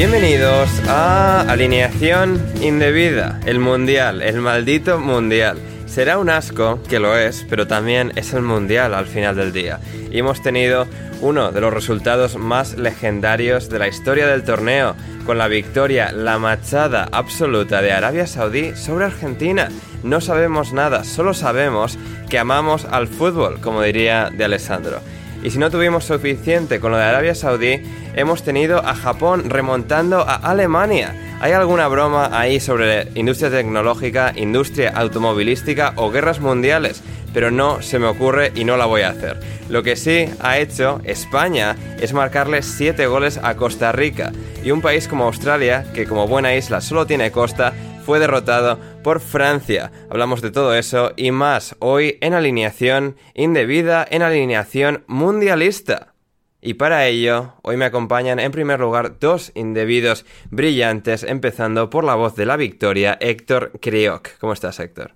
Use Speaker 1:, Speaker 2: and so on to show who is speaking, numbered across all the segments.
Speaker 1: Bienvenidos a Alineación Indebida, el Mundial, el maldito Mundial. Será un asco, que lo es, pero también es el Mundial al final del día. Y hemos tenido uno de los resultados más legendarios de la historia del torneo, con la victoria, la machada absoluta de Arabia Saudí sobre Argentina. No sabemos nada, solo sabemos que amamos al fútbol, como diría de Alessandro. Y si no tuvimos suficiente con lo de Arabia Saudí, hemos tenido a Japón remontando a Alemania. ¿Hay alguna broma ahí sobre industria tecnológica, industria automovilística o guerras mundiales? Pero no se me ocurre y no la voy a hacer. Lo que sí ha hecho España es marcarle 7 goles a Costa Rica. Y un país como Australia, que como buena isla solo tiene costa, fue derrotado por Francia. Hablamos de todo eso y más hoy en alineación indebida, en alineación mundialista. Y para ello, hoy me acompañan en primer lugar dos indebidos brillantes, empezando por la voz de la victoria, Héctor Crioc. ¿Cómo estás, Héctor?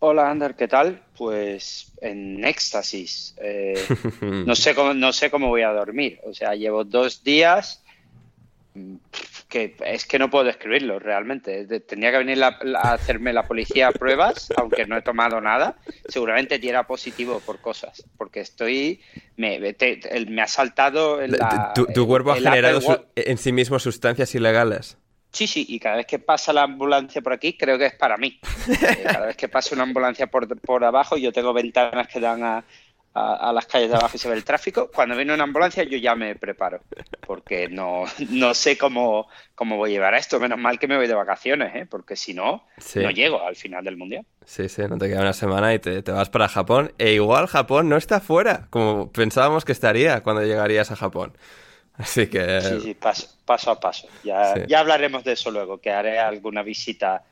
Speaker 2: Hola, Ander, ¿qué tal? Pues en éxtasis. Eh, no, sé cómo, no sé cómo voy a dormir. O sea, llevo dos días que es que no puedo describirlo realmente. Tenía que venir a hacerme la policía pruebas, aunque no he tomado nada. Seguramente diera positivo por cosas, porque estoy. Me, me ha saltado.
Speaker 1: tu, cuerpo ha generado en sí mismo sustancias ilegales.
Speaker 2: Sí, sí, y cada vez que pasa la ambulancia por aquí, creo que es para mí. Eh, cada vez que pasa una ambulancia por, por abajo, yo tengo ventanas que dan a, a, las calles de abajo y se ve el tráfico, cuando viene una ambulancia yo ya me preparo, porque no, no sé cómo, cómo voy a llevar a esto. Menos mal que me voy de vacaciones, ¿eh? porque si no, no llego al final del Mundial.
Speaker 1: Sí, sí, no te queda una semana y te, vas para Japón. E igual Japón no está fuera, como pensábamos que estaría cuando llegarías a Japón. Así que...
Speaker 2: Sí, sí, paso, paso a paso. Ya, ya hablaremos de eso luego, que haré alguna visita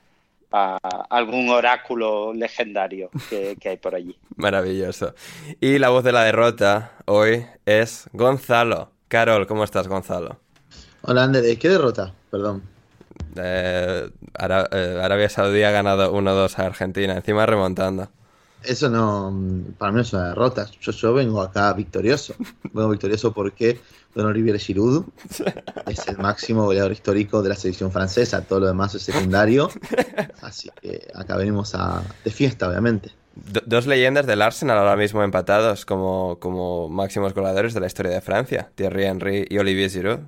Speaker 2: a algún oráculo legendario que, hay por allí.
Speaker 1: Maravilloso. Y la voz de la derrota hoy es Gonzalo. Carol, ¿cómo estás, Gonzalo?
Speaker 3: Hola, Ander, qué derrota? Perdón.
Speaker 1: Eh, eh, Arabia Saudí ha ganado 1-2 a Argentina, encima remontando.
Speaker 3: Eso no, para mí no es una derrota. Yo, yo vengo acá victorioso. Vengo victorioso porque Don Olivier Giroud es el máximo goleador histórico de la selección francesa. Todo lo demás es secundario. Así que acá venimos a, de fiesta, obviamente.
Speaker 1: dos leyendas del Arsenal ahora mismo empatados como, como máximos goleadores de la historia de Francia. Thierry Henry y Olivier Giroud.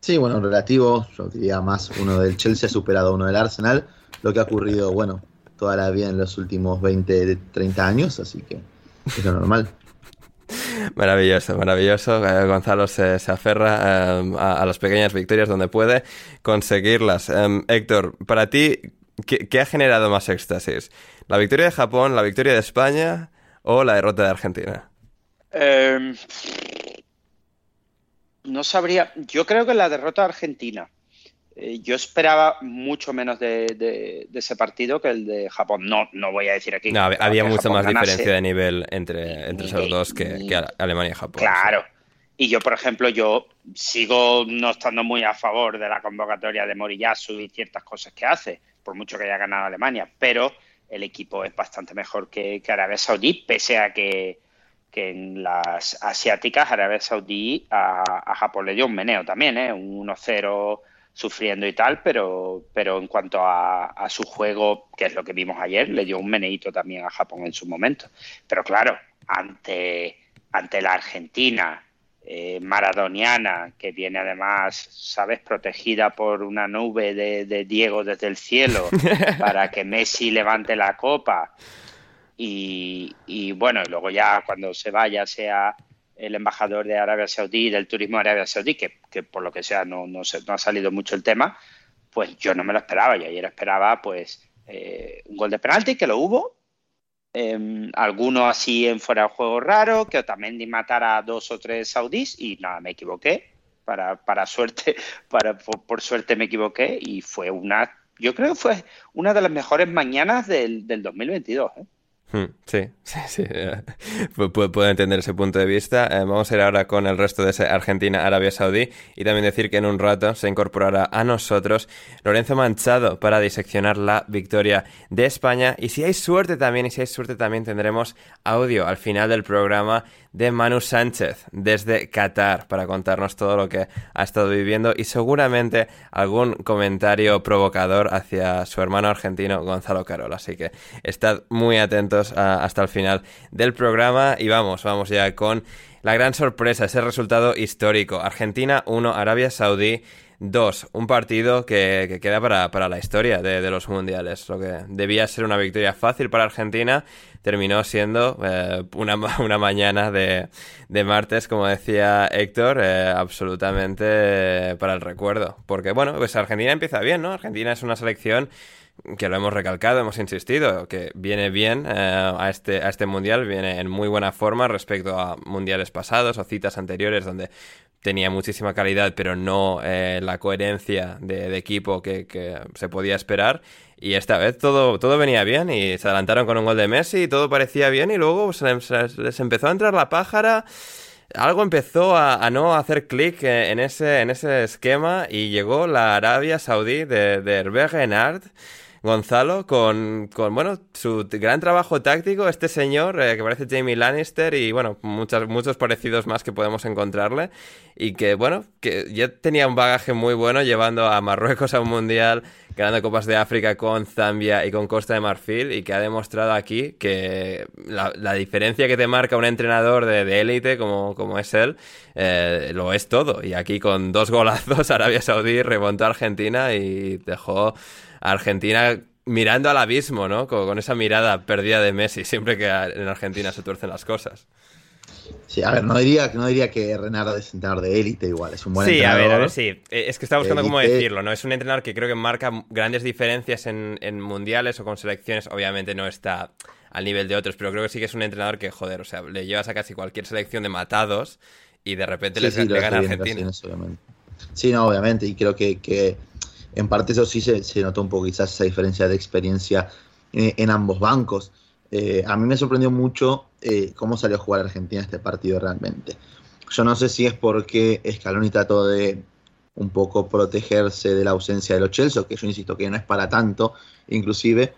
Speaker 3: Sí, bueno, relativo. Yo diría más uno del Chelsea ha superado a uno del Arsenal. Lo que ha ocurrido, bueno, toda la vida en los últimos 20, 30 años. Así que es lo normal.
Speaker 1: Maravilloso, maravilloso. Eh, Gonzalo se, aferra eh, a, las pequeñas victorias donde puede conseguirlas. Eh, Héctor, para ti, ¿qué, ¿qué, ha generado más éxtasis? ¿La victoria de Japón, la victoria de España o la derrota de Argentina?
Speaker 2: Eh, no sabría. Yo creo que la derrota de Argentina. Eh, yo esperaba mucho menos de, de, de, ese partido que el de Japón. No, no voy a decir aquí.
Speaker 1: No, había mucha más ganase. diferencia de nivel entre, entre esos dos que, que, Alemania y Japón.
Speaker 2: Claro. Sí. Y yo, por ejemplo, yo sigo no estando muy a favor de la convocatoria de Moriyasu y ciertas cosas que hace, por mucho que haya ganado Alemania, pero el equipo es bastante mejor que, que Arabia Saudí, pese a que, que en las asiáticas Arabia Saudí a, a, Japón le dio un meneo también, ¿eh? un 1-0 sufriendo y tal, pero, pero en cuanto a, a, su juego, que es lo que vimos ayer, le dio un meneito también a Japón en su momento. Pero claro, ante, ante la Argentina eh, maradoniana, que viene además, sabes, protegida por una nube de, de Diego desde el cielo, para que Messi levante la copa. Y, y bueno, luego ya cuando se vaya sea el embajador de Arabia Saudí, del turismo de Arabia Saudí, que, que por lo que sea no, no, se, no, ha salido mucho el tema, pues yo no me lo esperaba. Y ayer esperaba pues eh, un gol de penalti, que lo hubo. Eh, alguno así en fuera de juego raro, que Otamendi matara a dos o tres saudíes y nada, me equivoqué. Para, para suerte, para, por, por, suerte me equivoqué y fue una, yo creo que fue una de las mejores mañanas del, del 2022. ¿eh?
Speaker 1: Sí, sí, sí. Puedo entender ese punto de vista. Eh, vamos a ir ahora con el resto de ese Argentina-Arabia Saudí y también decir que en un rato se incorporará a nosotros Lorenzo Manchado para diseccionar la victoria de España. Y si hay suerte también, y si hay suerte también tendremos audio al final del programa de Manu Sánchez desde Qatar para contarnos todo lo que ha estado viviendo y seguramente algún comentario provocador hacia su hermano argentino Gonzalo Carol. Así que estad muy atentos hasta el final del programa y vamos, vamos ya con la gran sorpresa, ese resultado histórico. Argentina 1, Arabia Saudí 2. Un partido que, que queda para, para, la historia de, de, los mundiales. Lo que debía ser una victoria fácil para Argentina terminó siendo eh, una, una, mañana de, de, martes, como decía Héctor, eh, absolutamente para el recuerdo. Porque, bueno, pues Argentina empieza bien, ¿no? Argentina es una selección que lo hemos recalcado, hemos insistido, que viene bien eh, a, este, a este mundial, viene en muy buena forma respecto a mundiales pasados o citas anteriores donde tenía muchísima calidad, pero no eh, la coherencia de, equipo que, se podía esperar. Y esta vez todo, todo venía bien y se adelantaron con un gol de Messi y todo parecía bien y luego se les, empezó a entrar la pájara. Algo empezó a, no hacer clic en ese, en ese esquema y llegó la Arabia Saudí de, de Hervé Renard Gonzalo, con, con, bueno, su gran trabajo táctico, este señor eh, que parece Jamie Lannister y, bueno, muchas, muchos parecidos más que podemos encontrarle y que, bueno, que ya tenía un bagaje muy bueno llevando a Marruecos a un mundial, ganando Copas de África con Zambia y con Costa de Marfil y que ha demostrado aquí que la, diferencia que te marca un entrenador de élite como, como es él, eh, lo es todo. Y aquí con dos golazos, Arabia Saudí remontó a Argentina y dejó Argentina mirando al abismo, ¿no? Con, con, esa mirada perdida de Messi, siempre que en Argentina se tuercen las cosas.
Speaker 3: Sí, a ver, no diría, no diría que Renard es entrenador de élite igual, es un buen
Speaker 1: sí,
Speaker 3: entrenador.
Speaker 1: Sí, a ver, a ver, sí. Eh, Es que estaba buscando cómo decirlo, ¿no? Es un entrenador que creo que marca grandes diferencias en, en mundiales o con selecciones. Obviamente no está al nivel de otros, pero creo que sí que es un entrenador que, joder, o sea, le llevas a casi cualquier selección de matados y de repente
Speaker 3: sí,
Speaker 1: les
Speaker 3: sí,
Speaker 1: le gana a Argentina.
Speaker 3: Sí, no, obviamente, y creo que, que en parte eso sí se, se, notó un poco quizás esa diferencia de experiencia en, en ambos bancos. Eh, a mí me sorprendió mucho eh, cómo salió a jugar Argentina este partido realmente. Yo no sé si es porque Scaloni trató de un poco protegerse de la ausencia de los Chelsea, que yo insisto que no es para tanto, inclusive,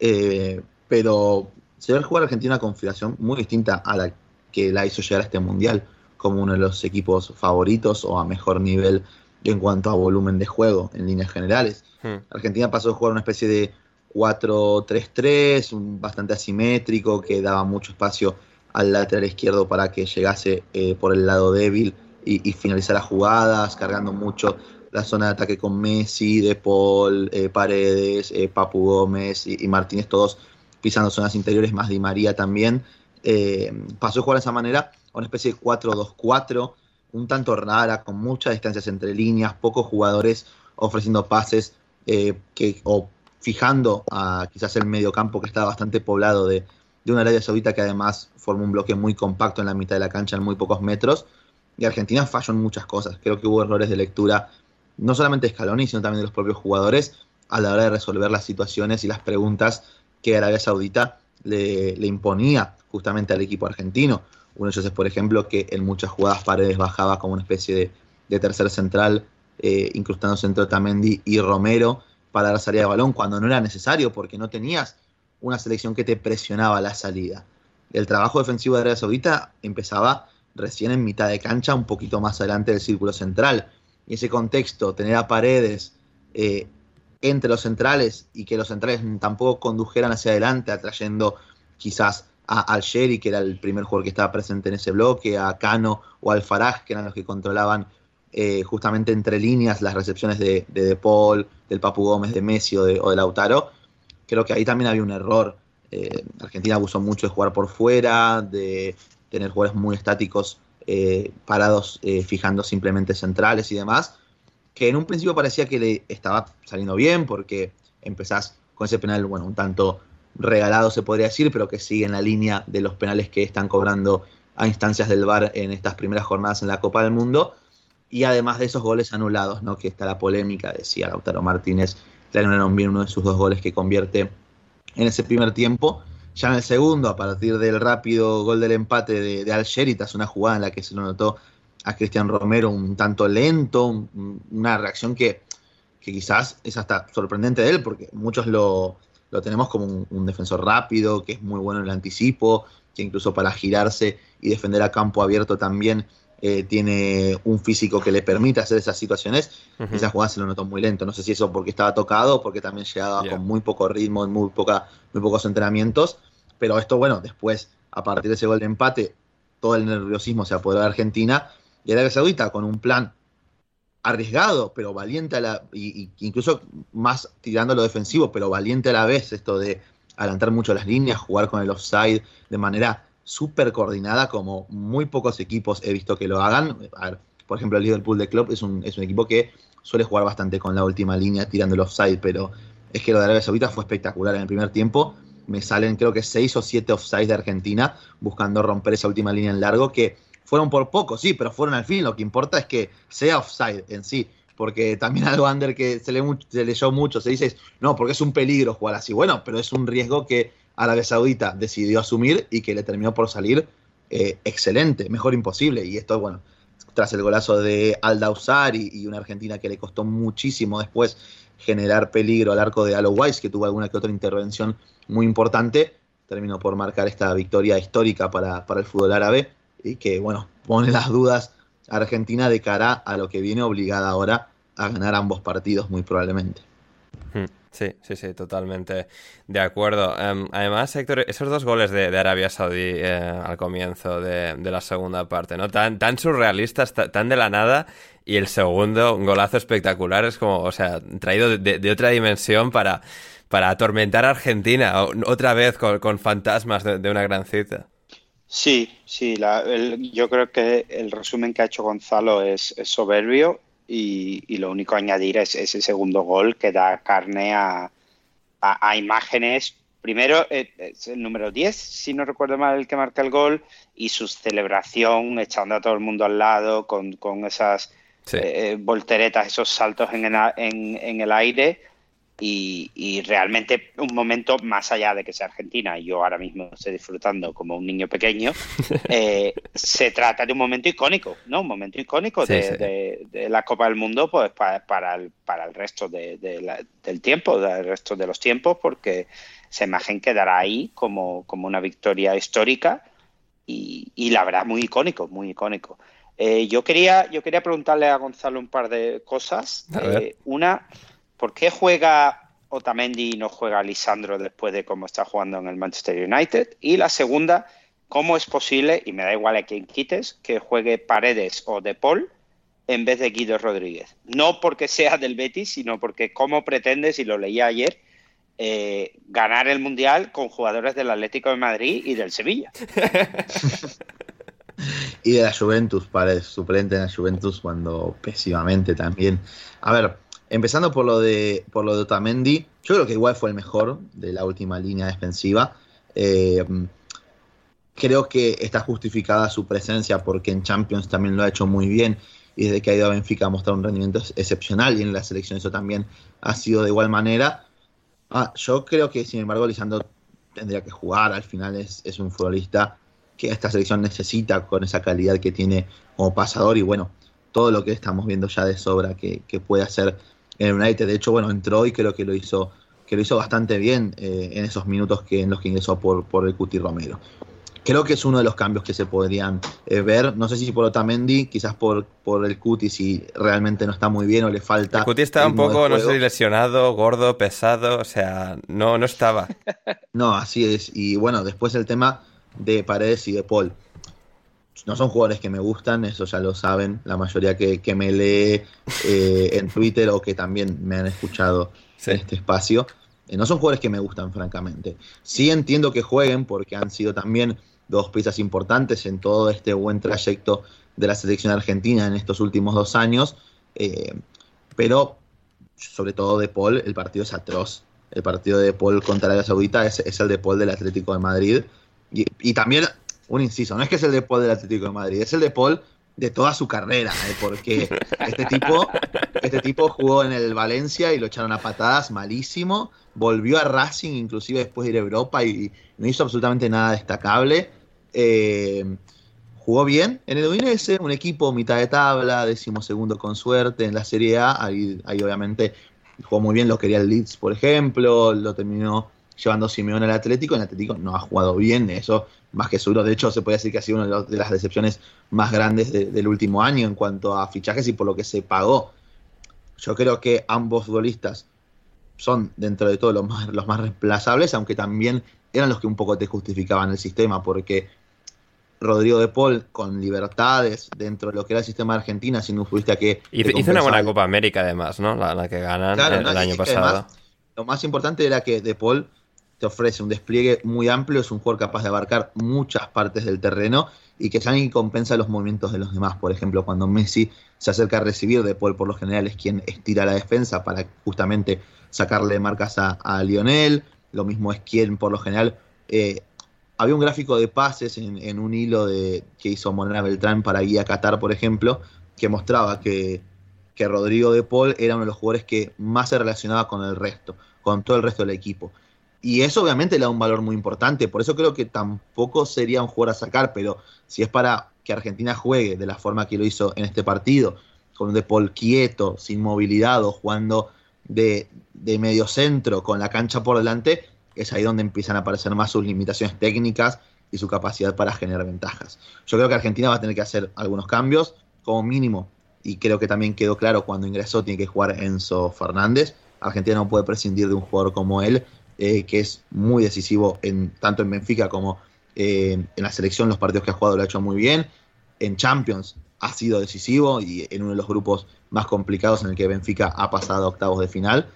Speaker 3: eh, pero se ve jugar Argentina una configuración muy distinta a la que la hizo llegar a este mundial como uno de los equipos favoritos o a mejor nivel en cuanto a volumen de juego en líneas generales. Hmm. Argentina pasó a jugar una especie de 4-3-3, bastante asimétrico, que daba mucho espacio al lateral izquierdo para que llegase eh, por el lado débil y, y, finalizara jugadas, cargando mucho la zona de ataque con Messi, De Paul, eh, Paredes, eh, Papu Gómez y, y, Martínez, todos pisando zonas interiores, más Di María también. Pasó a jugar de esa manera una especie de 4-2-4, un tanto rara, con muchas distancias entre líneas, pocos jugadores ofreciendo pases eh, que, o fijando a quizás el medio campo que está bastante poblado de, de una Arabia Saudita que además forma un bloque muy compacto en la mitad de la cancha en muy pocos metros. Y Argentina falló en muchas cosas. Creo que hubo errores de lectura, no solamente de Scaloni, sino también de los propios jugadores a la hora de resolver las situaciones y las preguntas que Arabia Saudita le, le imponía justamente al equipo argentino. Uno de ellos es, por ejemplo, que en muchas jugadas Paredes bajaba como una especie de, de tercer central, eh, incrustándose entre Otamendi y Romero para dar salida de balón cuando no era necesario, porque no tenías una selección que te presionaba la salida. El trabajo defensivo de Arabia Saudita empezaba recién en mitad de cancha, un poquito más adelante del círculo central. Y ese contexto, tener a Paredes eh, entre los centrales y que los centrales tampoco condujeran hacia adelante, atrayendo quizás a Algeri, que era el primer jugador que estaba presente en ese bloque, a Cano o al Faraj, que eran los que controlaban eh, justamente entre líneas las recepciones de, de, Paul, del Papu Gómez, de Messi o de, Lautaro. Creo que ahí también había un error. Eh, Argentina abusó mucho de jugar por fuera, de tener jugadores muy estáticos eh, parados, fijando simplemente centrales y demás, que en un principio parecía que le estaba saliendo bien porque empezás con ese penal, bueno, un tanto regalado se podría decir, pero que sigue en la línea de los penales que están cobrando a instancias del VAR en estas primeras jornadas en la Copa del Mundo. Y además de esos goles anulados, ¿no? que está la polémica, decía Lautaro Martínez, le anularon bien uno de sus dos goles que convierte en ese primer tiempo. Ya en el segundo, a partir del rápido gol del empate de, de Algeritas, una jugada en la que se lo notó a Cristian Romero un tanto lento, un, una reacción que, que, quizás es hasta sorprendente de él, porque muchos lo, lo tenemos como un, un, defensor rápido, que es muy bueno en el anticipo, que incluso para girarse y defender a campo abierto también eh, tiene un físico que le permite hacer esas situaciones. Uh -huh. Esa jugada se lo notó muy lento. No sé si eso porque estaba tocado o porque también llegaba yeah. con muy poco ritmo, muy, poca, muy pocos entrenamientos. Pero esto, bueno, después, a partir de ese gol de empate, todo el nerviosismo se apoderó de Argentina y Arabia Saudita con un plan arriesgado, pero valiente a la, y, incluso más tirando lo defensivo, pero valiente a la vez, esto de adelantar mucho las líneas, jugar con el offside de manera súper coordinada, como muy pocos equipos he visto que lo hagan. Por ejemplo, el Liverpool de Club es un, es un equipo que suele jugar bastante con la última línea tirando el offside, pero es que lo de Arabia Saudita fue espectacular en el primer tiempo. Me salen creo que seis o siete offsides de Argentina buscando romper esa última línea en largo que fueron por poco, sí, pero fueron al fin. Lo que importa es que sea offside en sí. Porque también algo under que se, le, se leyó mucho, se dice, no, porque es un peligro jugar así. Bueno, pero es un riesgo que Arabia Saudita decidió asumir y que le terminó por salir eh, excelente, mejor imposible. Y esto, bueno, tras el golazo de Aldausar y, y, una Argentina que le costó muchísimo después generar peligro al arco de Alo Weiss, que tuvo alguna que otra intervención muy importante, terminó por marcar esta victoria histórica para, para el fútbol árabe y que, bueno, pone las dudas a Argentina de cara a lo que viene obligada ahora a ganar ambos partidos muy probablemente.
Speaker 1: Sí, sí, sí, totalmente de acuerdo. Um, además, Héctor, esos dos goles de, de Arabia Saudí eh, al comienzo de, de, la segunda parte, ¿no? Tan, tan surrealistas, tan de la nada, y el segundo, un golazo espectacular, es como, o sea, traído de, de otra dimensión para, para atormentar a Argentina, otra vez con, con fantasmas de, una gran cita.
Speaker 2: Sí, sí, la, el, yo creo que el resumen que ha hecho Gonzalo es, es soberbio y, y, lo único a añadir es ese segundo gol que da carne a, a, a imágenes. Primero eh, es el número 10, si no recuerdo mal, el que marca el gol, y su celebración echando a todo el mundo al lado con, con esas sí. eh, volteretas, esos saltos en en, en el aire. Y, y, realmente un momento más allá de que sea Argentina y yo ahora mismo estoy disfrutando como un niño pequeño, eh, se trata de un momento icónico, ¿no? Un momento icónico sí, de, sí. De, de, la Copa del Mundo pues para, para, el, para el resto de, la, del tiempo, del resto de los tiempos, porque esa imagen quedará ahí como, como una victoria histórica y, y la verdad muy icónico, muy icónico. Eh, yo, quería, yo quería preguntarle a Gonzalo un par de cosas. Eh, una... ¿Por qué juega Otamendi y no juega Lisandro después de cómo está jugando en el Manchester United? Y la segunda, ¿cómo es posible, y me da igual a quién quites, que juegue Paredes o De Paul en vez de Guido Rodríguez? No porque sea del Betis, sino porque cómo pretendes, y lo leí ayer, eh, ganar el Mundial con jugadores del Atlético de Madrid y del Sevilla.
Speaker 3: y de la Juventus, para suplente en la Juventus cuando pésimamente también. A ver, empezando por lo de por lo de Otamendi, yo creo que igual fue el mejor de la última línea defensiva. Eh, creo que está justificada su presencia porque en Champions también lo ha hecho muy bien y desde que ha ido a Benfica ha mostrado un rendimiento excepcional y en la selección eso también ha sido de igual manera. Ah, yo creo que sin embargo Lisandro tendría que jugar, al final es, es un futbolista que esta selección necesita con esa calidad que tiene como pasador y bueno, todo lo que estamos viendo ya de sobra que, puede hacer en el United. De hecho, bueno, entró y creo que lo hizo, que lo hizo bastante bien eh, en esos minutos que, en los que ingresó por, por el Cuti Romero. Creo que es uno de los cambios que se podrían eh, ver. No sé si por Otamendi, quizás por, por el Cuti, si realmente no está muy bien o le falta.
Speaker 1: El Cuti está un poco, no sé lesionado, gordo, pesado, o sea, no, no estaba.
Speaker 3: no, así es. Y bueno, después el tema de Paredes y de Paul. No son jugadores que me gustan, eso ya lo saben la mayoría que, me lee eh, en Twitter o que también me han escuchado en este espacio. Eh, no son jugadores que me gustan, francamente. Sí entiendo que jueguen porque han sido también dos piezas importantes en todo este buen trayecto de la selección argentina en estos últimos dos años, eh, pero sobre todo de Paul, el partido es atroz. El partido de Paul contra Arabia Saudita es, es el de Paul del Atlético de Madrid y, también, un inciso, no es que es el de Paul del Atlético de Madrid, es el de Paul de toda su carrera, ¿eh? porque este tipo, este tipo jugó en el Valencia y lo echaron a patadas malísimo, volvió a Racing inclusive después de ir a Europa y no hizo absolutamente nada destacable. Eh, jugó bien en el Udinese, un equipo mitad de tabla, décimo segundo con suerte en la Serie A, ahí, ahí obviamente jugó muy bien, lo quería el Leeds, por ejemplo, lo terminó llevando Simeone al Atlético. El Atlético no ha jugado bien, eso más que seguro. De hecho, se puede decir que ha sido una de las decepciones más grandes del último año en cuanto a fichajes y por lo que se pagó. Yo creo que ambos futbolistas son, dentro de todo, los más, los más reemplazables, aunque también eran los que un poco te justificaban el sistema, porque Rodrigo de Paul con libertades dentro de lo que era el sistema de Argentina, siendo un futbolista que...
Speaker 1: Hizo, una buena Copa América además, ¿no? La, que ganan el, año pasado.
Speaker 3: lo más importante era que de Paul ofrece un despliegue muy amplio, es un jugador capaz de abarcar muchas partes del terreno y que ya compensa los movimientos de los demás. Por ejemplo, cuando Messi se acerca a recibir de Paul, por lo general es quien estira la defensa para justamente sacarle marcas a, Lionel. Lo mismo es quien, por lo general, eh, había un gráfico de pases en, un hilo de, que hizo Monera Beltrán para Guía Qatar, por ejemplo, que mostraba que, que Rodrigo de Paul era uno de los jugadores que más se relacionaba con el resto, con todo el resto del equipo. Y eso obviamente le da un valor muy importante. Por eso creo que tampoco sería un jugador a sacar, pero si es para que Argentina juegue de la forma que lo hizo en este partido, con un De quieto, sin movilidad o jugando de, de medio centro con la cancha por delante, es ahí donde empiezan a aparecer más sus limitaciones técnicas y su capacidad para generar ventajas. Yo creo que Argentina va a tener que hacer algunos cambios, como mínimo, y creo que también quedó claro cuando ingresó, tiene que jugar Enzo Fernández. Argentina no puede prescindir de un jugador como él, eh, que es muy decisivo en, tanto en Benfica como eh, en la selección, los partidos que ha jugado lo ha hecho muy bien. En Champions ha sido decisivo y en uno de los grupos más complicados en el que Benfica ha pasado a octavos de final.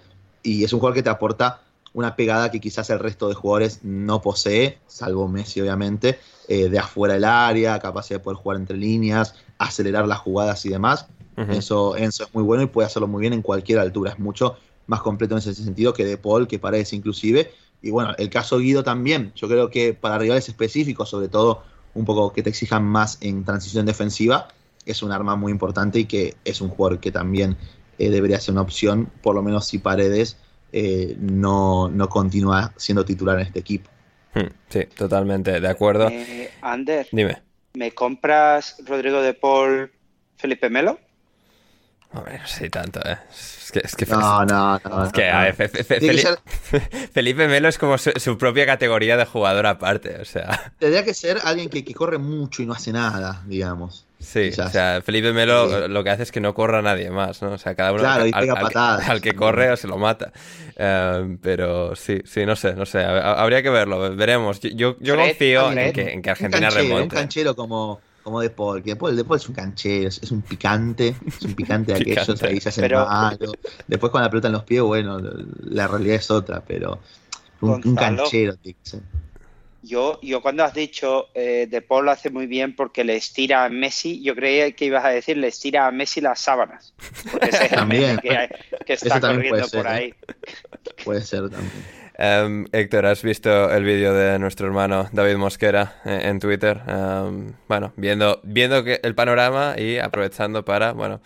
Speaker 3: Y es un jugador que te aporta una pegada que quizás el resto de jugadores no posee, salvo Messi obviamente, eh, de afuera del área, capacidad de poder jugar entre líneas, acelerar las jugadas y demás. eso, eso es muy bueno y puede hacerlo muy bien en cualquier altura. Es mucho más completo en ese sentido que De Paul, que Paredes inclusive. Y bueno, el caso Guido también. Yo creo que para rivales específicos, sobre todo un poco que te exijan más en transición defensiva, es un arma muy importante y que es un jugador que también eh, debería ser una opción, por lo menos si Paredes eh, no, no continúa siendo titular en este equipo.
Speaker 1: Hmm, sí, totalmente, de acuerdo.
Speaker 2: Eh, Ander,
Speaker 1: dime.
Speaker 2: ¿Me compras Rodrigo de Paul, Felipe Melo?
Speaker 1: Hombre, no sé tanto, ¿eh? Es que,
Speaker 3: no, no, no.
Speaker 1: Es que, Felipe, Melo es como su, propia categoría de jugador aparte, o sea.
Speaker 3: Tendría que ser alguien que, corre mucho y no hace nada, digamos.
Speaker 1: Sí, o sea, Felipe Melo lo que hace es que no corra nadie más, ¿no? O sea, cada uno al, que corre o se lo mata. Eh, pero sí, sí, no sé, no sé. Habría que verlo, veremos. Yo, yo, confío en que, en que, Argentina remonte. Un
Speaker 3: canchero como como De Paul, que De Paul, de Paul es un canchero, es, un picante, es un picante de aquellos, ahí se hacen malo. Después con la pelota en los pies, bueno, la realidad es otra, pero un, canchero,
Speaker 2: Yo, yo cuando has dicho eh, De Paul lo hace muy bien porque le estira a Messi, yo creía que ibas a decir le estira a Messi las sábanas. Porque ese es el
Speaker 3: También.
Speaker 2: que, hay- que está corriendo
Speaker 3: ser,
Speaker 2: por
Speaker 3: ¿eh?
Speaker 2: ahí.
Speaker 3: Puede ser también.
Speaker 1: Em, Héctor, ¿has visto el vídeo de nuestro hermano David Mosquera eh, en Twitter? Em, bueno, viendo, viendo que el panorama y aprovechando para, bueno,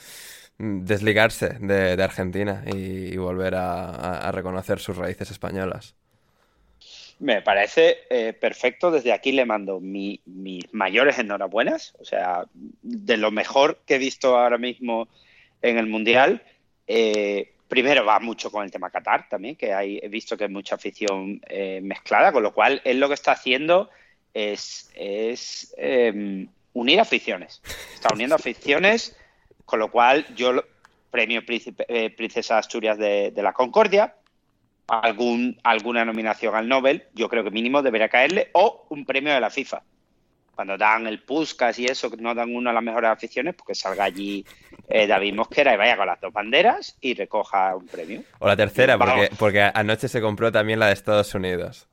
Speaker 1: desligarse de, Argentina y, volver a, reconocer sus raíces españolas.
Speaker 2: Me parece eh, perfecto. Desde aquí le mando mi- mis mayores enhorabuenas. O sea, de lo mejor que he visto ahora mismo en el Mundial. Eh, primero va mucho con el tema Qatar también, que hay, he visto que hay mucha afición eh, mezclada, con lo cual él lo que está haciendo es, es eh, unir aficiones. Está uniendo aficiones, con lo cual yo premio Príncipe- eh, Princesa Asturias de, de la Concordia, algún, alguna nominación al Nobel, yo creo que mínimo debería caerle, o un premio de la FIFA. Cuando dan el Puskas y eso, que no dan una de las mejores aficiones, porque salga allí eh, David Mosquera y vaya con las dos banderas y recoja un premio.
Speaker 1: O la tercera, porque, porque anoche se compró también la de Estados Unidos.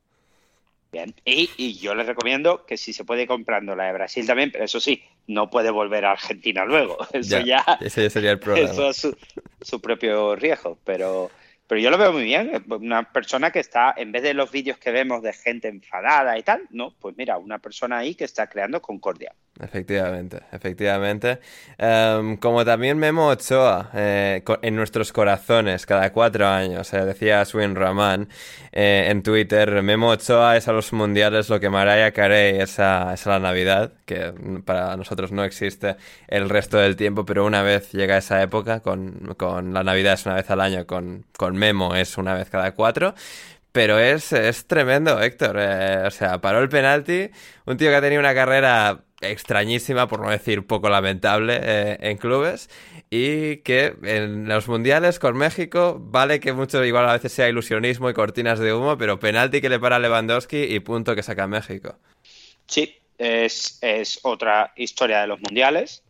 Speaker 2: Bien. Y, y yo les recomiendo que si se puede ir comprando la de Brasil también, pero eso sí, no puede volver a Argentina luego. Eso ya,
Speaker 1: Ese ya sería el problema.
Speaker 2: eso es su, su propio riesgo. Pero, pero yo lo veo muy bien. Una persona que está, en vez de los vídeos que vemos de gente enfadada y tal, no, pues mira, una persona ahí que está creando concordia.
Speaker 1: Efectivamente, efectivamente. Em, como también Memo Ochoa, eh, en nuestros corazones, cada cuatro años, eh, decía Swin Rahman eh, en Twitter, Memo Ochoa es a los mundiales lo que Mariah Carey es a, es a la Navidad, que para nosotros no existe el resto del tiempo, pero una vez llega esa época, con, con la Navidad es una vez al año, con, con Memo es una vez cada cuatro. Pero es, es tremendo, Héctor. Eh, o sea, paró el penalti. Un tío que ha tenido una carrera extrañísima, por no decir poco lamentable, eh, en clubes. Y que en los mundiales con México, vale que mucho igual a veces sea ilusionismo y cortinas de humo, pero penalti que le para Lewandowski y punto que saca México.
Speaker 2: Sí, es, es otra historia de los mundiales.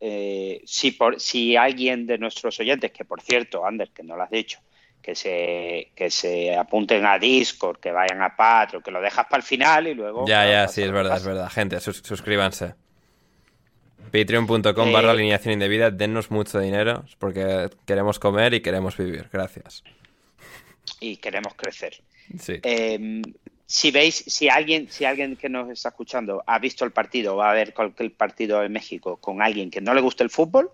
Speaker 2: Eh, si, por, si alguien de nuestros oyentes, que por cierto, Ander, que no lo has dicho, que se, que se apunten a Discord, que vayan a Patreon, que lo dejas para el final y luego...
Speaker 1: Ya, ya, sí, es verdad, es verdad. Gente, sus- suscríbanse. Patreon.com
Speaker 2: Eh,
Speaker 1: barra alineación indebida, dennos mucho dinero, porque queremos comer y queremos vivir. Gracias.
Speaker 2: Y queremos crecer.
Speaker 1: Sí.
Speaker 2: Eh, si veis, si alguien, si alguien que nos está escuchando ha visto el partido o va a ver cualquier partido en México con alguien que no le gusta el fútbol,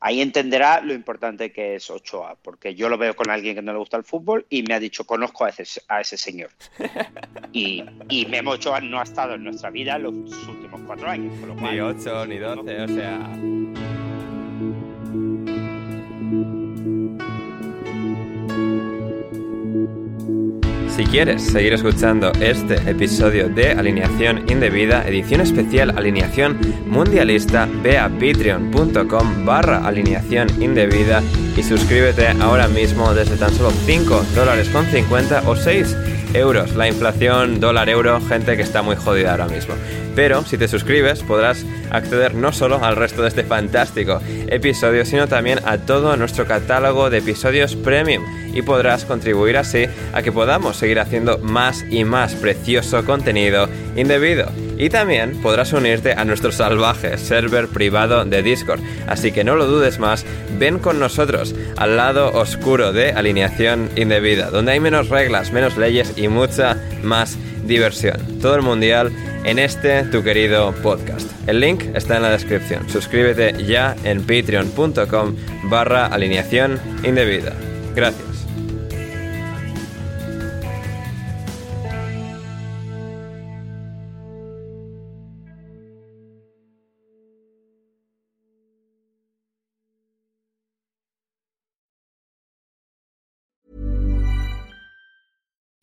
Speaker 2: ahí entenderá lo importante que es Ochoa, porque yo lo veo con alguien que no le gusta el fútbol y me ha dicho conozco a ese, a ese señor. Y, y Memo Ochoa no ha estado en nuestra vida los últimos cuatro años. Con lo cual,
Speaker 1: Ni 8, ni 12, o sea... Si quieres seguir escuchando este episodio de Alineación Indebida, edición especial Alineación Mundialista, ve a patreon.com barra alineación indebida y suscríbete ahora mismo desde tan solo 5 dólares con 50 o 6 euros. La inflación dólar-euro, gente que está muy jodida ahora mismo. Pero si te suscribes podrás acceder no solo al resto de este fantástico episodio, sino también a todo nuestro catálogo de episodios premium y podrás contribuir así a que podamos seguir haciendo más y más precioso contenido indebido. Y también podrás unirte a nuestro salvaje server privado de Discord. Así que no lo dudes más, ven con nosotros al lado oscuro de alineación indebida, donde hay menos reglas, menos leyes y mucha más diversión. Todo el mundial en este tu querido podcast. El link está en la descripción. Suscríbete ya en patreon.com barra alineación indebida. Gracias.